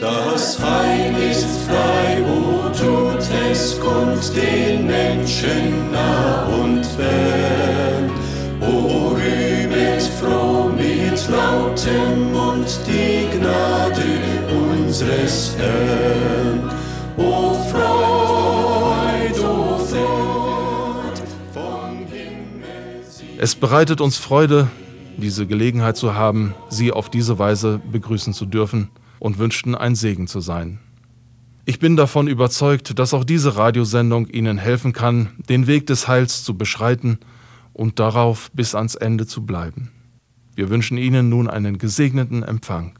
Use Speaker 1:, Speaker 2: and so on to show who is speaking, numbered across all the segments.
Speaker 1: Das Heil ist frei, wo tut es kund den Menschen nah und fern. O rühmet froh mit lautem Mund die Gnade unseres Herrn. O Freud, o Freud, vom Himmel
Speaker 2: Es bereitet uns Freude, diese Gelegenheit zu haben, Sie auf diese Weise begrüßen zu dürfen und wünschten ein Segen zu sein. Ich bin davon überzeugt, dass auch diese Radiosendung Ihnen helfen kann, den Weg des Heils zu beschreiten und darauf bis ans Ende zu bleiben. Wir wünschen Ihnen nun einen gesegneten Empfang.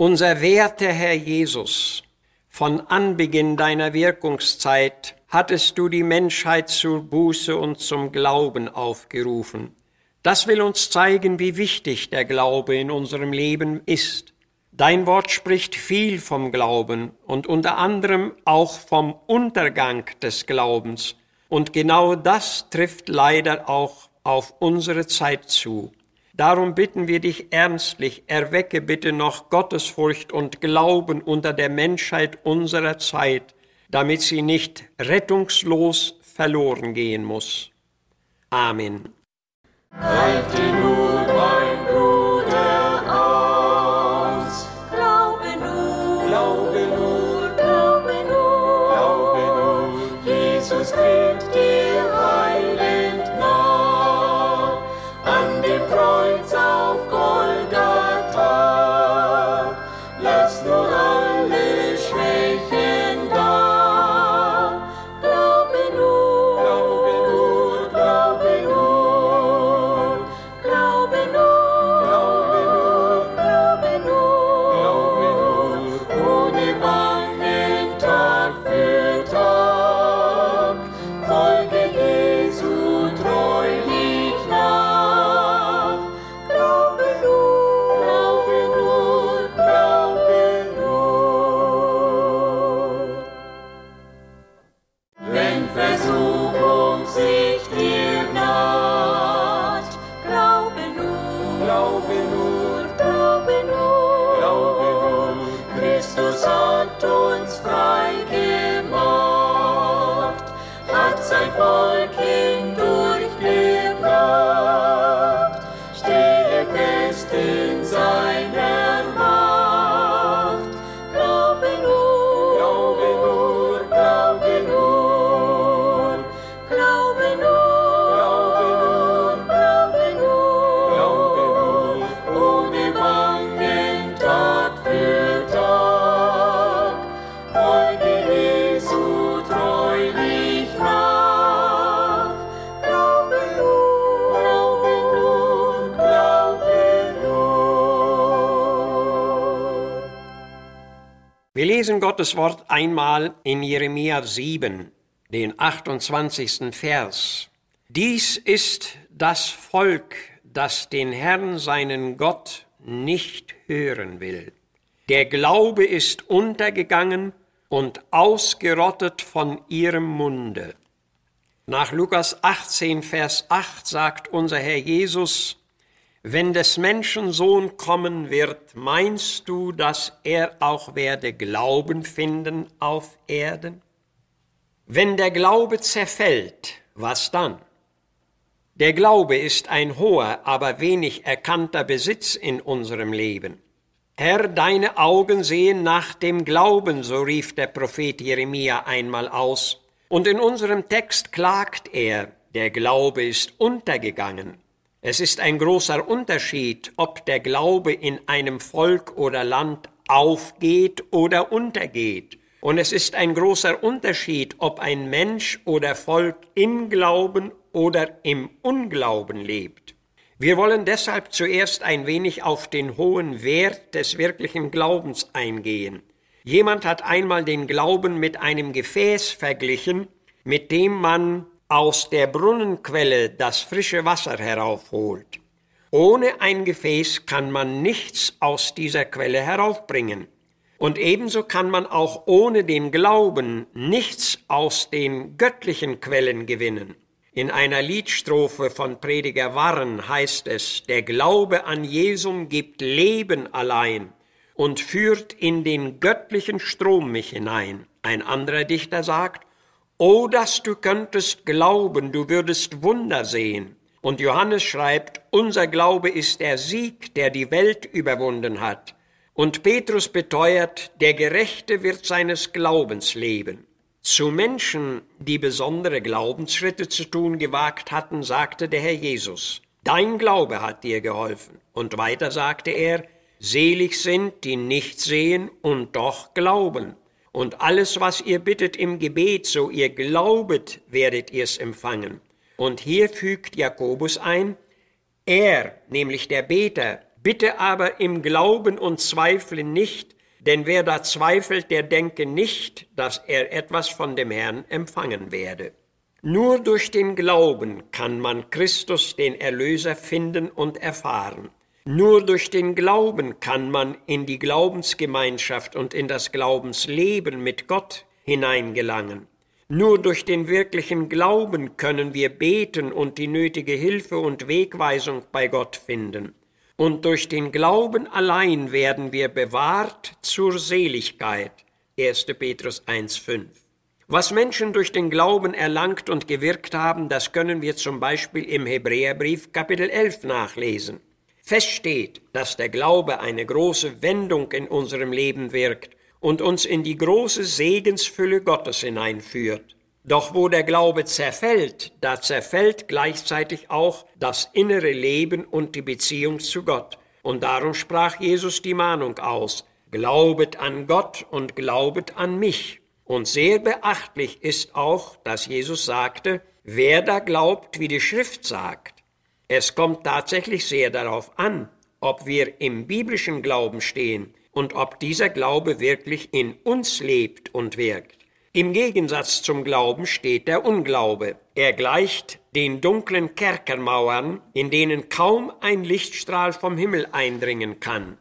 Speaker 3: Unser werter Herr Jesus, von Anbeginn deiner Wirkungszeit hattest du die Menschheit zur Buße und zum Glauben aufgerufen. Das will uns zeigen, wie wichtig der Glaube in unserem Leben ist. Dein Wort spricht viel vom Glauben und unter anderem auch vom Untergang des Glaubens. Und genau das trifft leider auch auf unsere Zeit zu. Darum bitten wir dich ernstlich, erwecke bitte noch Gottesfurcht und Glauben unter der Menschheit unserer Zeit, damit sie nicht rettungslos verloren gehen muss. Amen.
Speaker 4: Halte nur, mein
Speaker 3: lesen Gottes Wort einmal in Jeremia 7, den 28. Vers. Dies ist das Volk, das den Herrn seinen Gott nicht hören will. Der Glaube ist untergegangen und ausgerottet von ihrem Munde. Nach Lukas 18, Vers 8 sagt unser Herr Jesus, wenn des Menschen Sohn kommen wird, meinst du, dass er auch werde Glauben finden auf Erden? Wenn der Glaube zerfällt, was dann? Der Glaube ist ein hoher, aber wenig erkannter Besitz in unserem Leben. Herr, deine Augen sehen nach dem Glauben, so rief der Prophet Jeremia einmal aus. Und in unserem Text klagt er, der Glaube ist untergegangen. Es ist ein großer Unterschied, ob der Glaube in einem Volk oder Land aufgeht oder untergeht. Und es ist ein großer Unterschied, ob ein Mensch oder Volk im Glauben oder im Unglauben lebt. Wir wollen deshalb zuerst ein wenig auf den hohen Wert des wirklichen Glaubens eingehen. Jemand hat einmal den Glauben mit einem Gefäß verglichen, mit dem man aus der Brunnenquelle das frische Wasser heraufholt. Ohne ein Gefäß kann man nichts aus dieser Quelle heraufbringen. Und ebenso kann man auch ohne den Glauben nichts aus den göttlichen Quellen gewinnen. In einer Liedstrophe von Prediger Warren heißt es, der Glaube an Jesum gibt Leben allein und führt in den göttlichen Strom mich hinein. Ein anderer Dichter sagt, O dass du könntest glauben, du würdest Wunder sehen. Und Johannes schreibt, unser Glaube ist der Sieg, der die Welt überwunden hat. Und Petrus beteuert, der Gerechte wird seines Glaubens leben. Zu Menschen, die besondere Glaubensschritte zu tun gewagt hatten, sagte der Herr Jesus, Dein Glaube hat dir geholfen. Und weiter sagte er, Selig sind, die nicht sehen und doch glauben. Und alles, was ihr bittet im Gebet, so ihr glaubet, werdet ihr's empfangen. Und hier fügt Jakobus ein, er, nämlich der Beter, bitte aber im Glauben und zweifle nicht, denn wer da zweifelt, der denke nicht, dass er etwas von dem Herrn empfangen werde. Nur durch den Glauben kann man Christus, den Erlöser, finden und erfahren. Nur durch den Glauben kann man in die Glaubensgemeinschaft und in das Glaubensleben mit Gott hineingelangen. Nur durch den wirklichen Glauben können wir beten und die nötige Hilfe und Wegweisung bei Gott finden und durch den Glauben allein werden wir bewahrt zur Seligkeit. 1. Petrus 1.5. Was Menschen durch den Glauben erlangt und gewirkt haben, das können wir zum Beispiel im Hebräerbrief Kapitel 11 nachlesen. Fest steht, dass der Glaube eine große Wendung in unserem Leben wirkt und uns in die große Segensfülle Gottes hineinführt. Doch wo der Glaube zerfällt, da zerfällt gleichzeitig auch das innere Leben und die Beziehung zu Gott. Und darum sprach Jesus die Mahnung aus, Glaubet an Gott und glaubet an mich. Und sehr beachtlich ist auch, dass Jesus sagte, wer da glaubt, wie die Schrift sagt. Es kommt tatsächlich sehr darauf an, ob wir im biblischen Glauben stehen und ob dieser Glaube wirklich in uns lebt und wirkt. Im Gegensatz zum Glauben steht der Unglaube. Er gleicht den dunklen Kerkermauern, in denen kaum ein Lichtstrahl vom Himmel eindringen kann.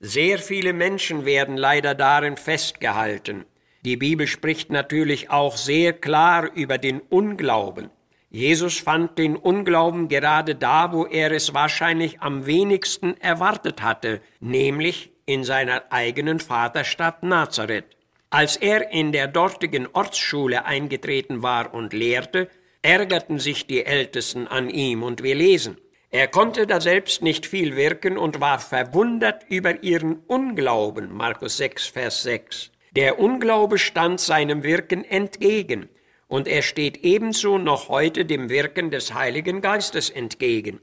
Speaker 3: Sehr viele Menschen werden leider darin festgehalten. Die Bibel spricht natürlich auch sehr klar über den Unglauben. Jesus fand den Unglauben gerade da, wo er es wahrscheinlich am wenigsten erwartet hatte, nämlich in seiner eigenen Vaterstadt Nazareth. Als er in der dortigen Ortsschule eingetreten war und lehrte, ärgerten sich die Ältesten an ihm, und wir lesen, er konnte da selbst nicht viel wirken und war verwundert über ihren Unglauben, Markus 6, Vers 6. Der Unglaube stand seinem Wirken entgegen, und er steht ebenso noch heute dem Wirken des Heiligen Geistes entgegen.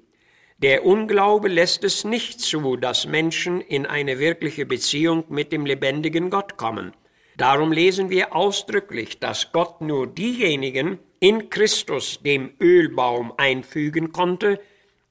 Speaker 3: Der Unglaube lässt es nicht zu, dass Menschen in eine wirkliche Beziehung mit dem lebendigen Gott kommen. Darum lesen wir ausdrücklich, dass Gott nur diejenigen in Christus dem Ölbaum einfügen konnte,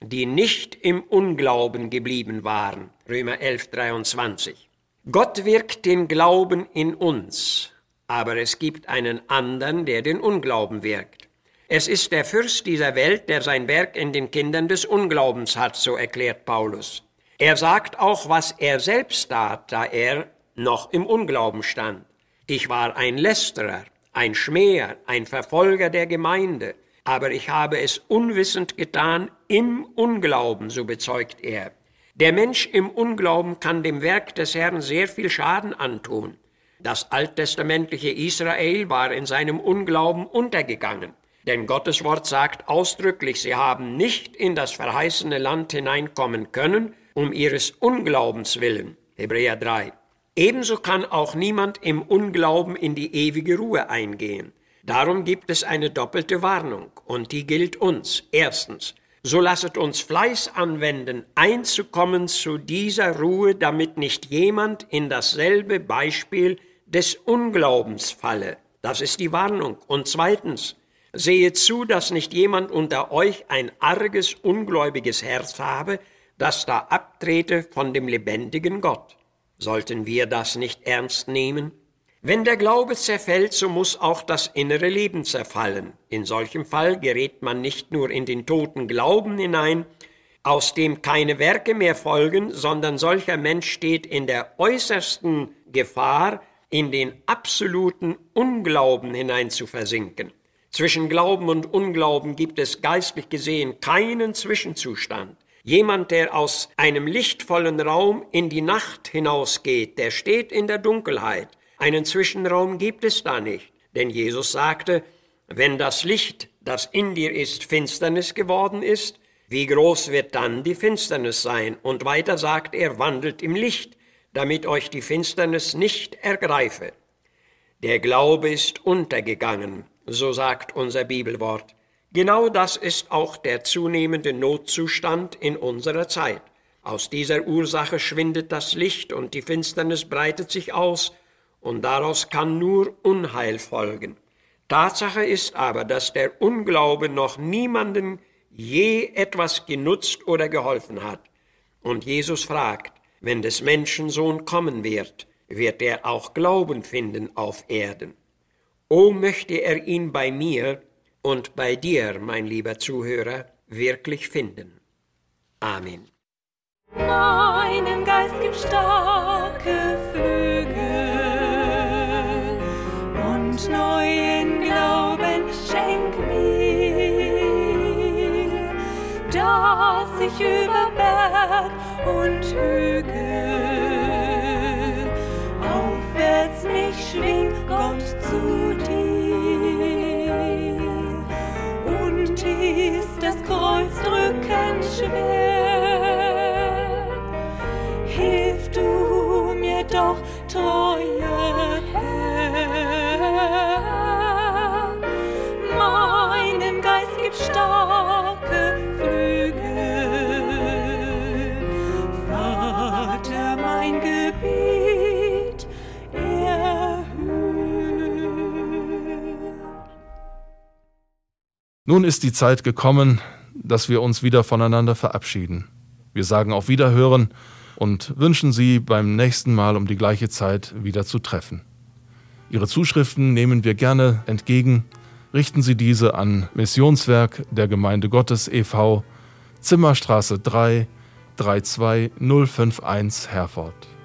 Speaker 3: die nicht im Unglauben geblieben waren. Römer 11, 23. Gott wirkt den Glauben in uns, aber es gibt einen anderen, der den Unglauben wirkt. Es ist der Fürst dieser Welt, der sein Werk in den Kindern des Unglaubens hat, so erklärt Paulus. Er sagt auch, was er selbst tat, da er noch im Unglauben stand. Ich war ein Lästerer, ein Schmäher, ein Verfolger der Gemeinde, aber ich habe es unwissend getan im Unglauben, so bezeugt er. Der Mensch im Unglauben kann dem Werk des Herrn sehr viel Schaden antun. Das alttestamentliche Israel war in seinem Unglauben untergegangen. Denn Gottes Wort sagt ausdrücklich, sie haben nicht in das verheißene Land hineinkommen können, um ihres Unglaubens willen. Hebräer 3. Ebenso kann auch niemand im Unglauben in die ewige Ruhe eingehen. Darum gibt es eine doppelte Warnung und die gilt uns. Erstens, So lasset uns Fleiß anwenden, einzukommen zu dieser Ruhe, damit nicht jemand in dasselbe Beispiel des Unglaubens falle. Das ist die Warnung. Und zweitens, sehe zu, dass nicht jemand unter euch ein arges, ungläubiges Herz habe, das da abtrete von dem lebendigen Gott. Sollten wir das nicht ernst nehmen? Wenn der Glaube zerfällt, so muss auch das innere Leben zerfallen. In solchem Fall gerät man nicht nur in den toten Glauben hinein, aus dem keine Werke mehr folgen, sondern solcher Mensch steht in der äußersten Gefahr, in den absoluten Unglauben hinein zu versinken. Zwischen Glauben und Unglauben gibt es geistlich gesehen keinen Zwischenzustand. Jemand, der aus einem lichtvollen Raum in die Nacht hinausgeht, der steht in der Dunkelheit. Einen Zwischenraum gibt es da nicht. Denn Jesus sagte, wenn das Licht, das in dir ist, Finsternis geworden ist, wie groß wird dann die Finsternis sein? Und weiter sagt er, wandelt im Licht, damit euch die Finsternis nicht ergreife. Der Glaube ist untergegangen, so sagt unser Bibelwort. Genau das ist auch der zunehmende Notzustand in unserer Zeit. Aus dieser Ursache schwindet das Licht und die Finsternis breitet sich aus, und daraus kann nur Unheil folgen. Tatsache ist aber, dass der Unglaube noch niemanden je etwas genutzt oder geholfen hat. Und Jesus fragt, wenn des Menschen Sohn kommen wird, wird er auch Glauben finden auf Erden. O möchte er ihn bei mir und bei dir, mein lieber Zuhörer, wirklich finden. Amen.
Speaker 4: Meinem Geist gib starke dass ich über Berg und Hügel aufwärts mich schwing, Gott zu dir. Und ist das Kreuz drückend schwer, hilf du mir doch, treuer Herr. Meinem Geist gib starke
Speaker 2: Nun ist die Zeit gekommen, dass wir uns wieder voneinander verabschieden. Wir sagen auf Wiederhören und wünschen Sie beim nächsten Mal um die gleiche Zeit wieder zu treffen. Ihre Zuschriften nehmen wir gerne entgegen. Richten Sie diese an Missionswerk der Gemeinde Gottes e.V., Zimmerstraße 3, 32051 Herford.